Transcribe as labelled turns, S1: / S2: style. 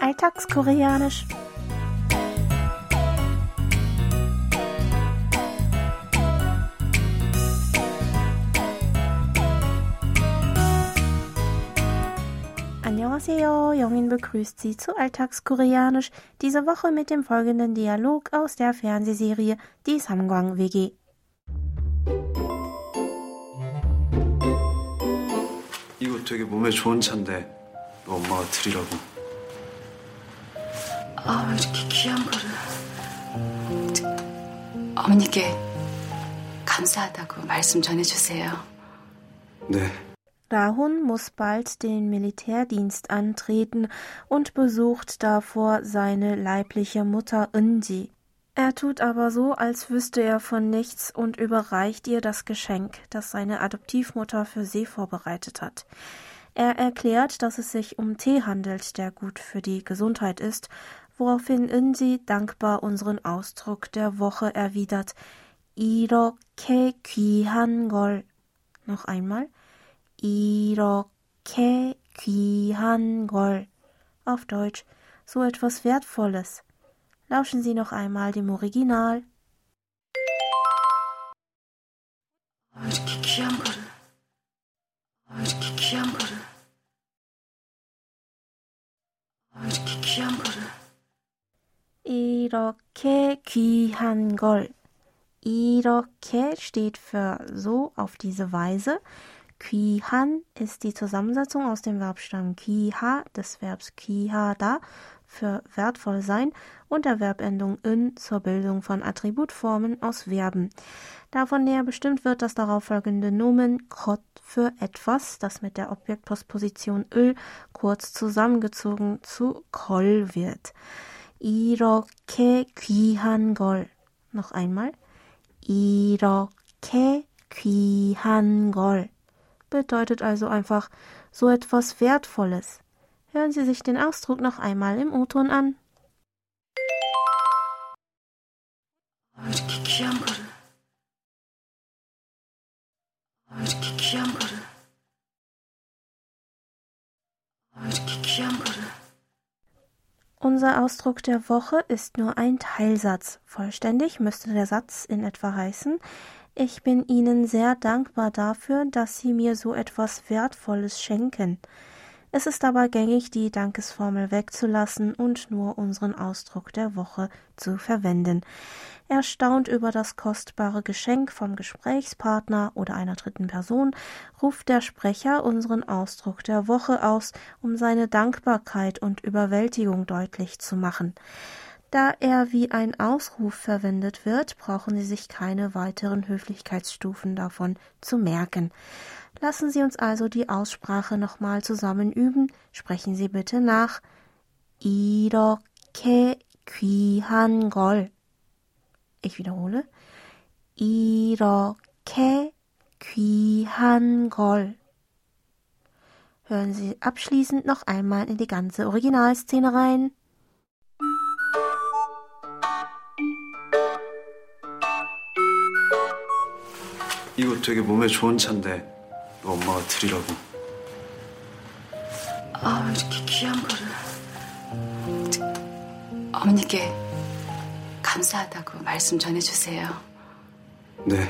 S1: Alltagskoreanisch. Annyeonghaseyo, Jongin begrüßt Sie zu Alltagskoreanisch, diese Woche mit dem folgenden Dialog aus der Fernsehserie Die Samgwang WG.
S2: 이거 되게 몸에 좋은 차인데 너 엄마가 드리라고.
S3: 아, 왜 이렇게 귀한 거를. 저, 어머니께 감사하다고 말씀 전해주세요.
S2: 네.
S1: Rahun muss bald den Militärdienst antreten und besucht davor seine leibliche Mutter Unji. Er tut aber so, als wüsste er von nichts und überreicht ihr das Geschenk, das seine Adoptivmutter für sie vorbereitet hat. Er erklärt, dass es sich um Tee handelt, der gut für die Gesundheit ist, woraufhin Unji dankbar unseren Ausdruck der Woche erwidert. 이렇게 귀한 걸. Noch einmal. 이렇게 귀한 걸. Auf Deutsch, so etwas Wertvolles. Lauschen Sie noch einmal dem Original.
S3: 아, 이렇게 귀한 거 이렇게 귀한
S1: 걸. 이렇게 steht für so auf diese Weise. 귀한 ist die Zusammensetzung aus dem Verbstamm 귀하 des Verbs 귀하다 für wertvoll sein und der Verbendung in zur Bildung von Attributformen aus Verben. Davon näher bestimmt wird das darauffolgende Nomen kot für etwas, das mit der Objektpostposition 을 kurz zusammengezogen zu kol wird. 이렇게 귀한 걸. Noch einmal. 이렇게 귀한 걸 bedeutet also einfach so etwas Wertvolles. Hören Sie sich den Ausdruck noch einmal im O-Ton an. Unser Ausdruck der Woche ist nur ein Teilsatz. Vollständig müsste der Satz in etwa heißen, ich bin Ihnen sehr dankbar dafür, dass Sie mir so etwas Wertvolles schenken. Es ist aber gängig, die Dankesformel wegzulassen und nur unseren Ausdruck der Woche zu verwenden. Erstaunt über das kostbare Geschenk vom Gesprächspartner oder einer dritten Person, ruft der Sprecher unseren Ausdruck der Woche aus, um seine Dankbarkeit und Überwältigung deutlich zu machen. Da er wie ein Ausruf verwendet wird, brauchen Sie sich keine weiteren Höflichkeitsstufen davon zu merken. Lassen Sie uns also die Aussprache nochmal zusammen üben. Sprechen Sie bitte nach. 이렇게 귀한 걸. Ich wiederhole. 이렇게 귀한 걸. Hören Sie abschließend noch einmal in die ganze Originalszene rein.
S2: 이거 되게 몸에 좋은 차인데 너 엄마가 드리라고.
S3: 아, 왜 이렇게 귀한 거를. 저, 어머니께 감사하다고 말씀 전해주세요.
S2: 네.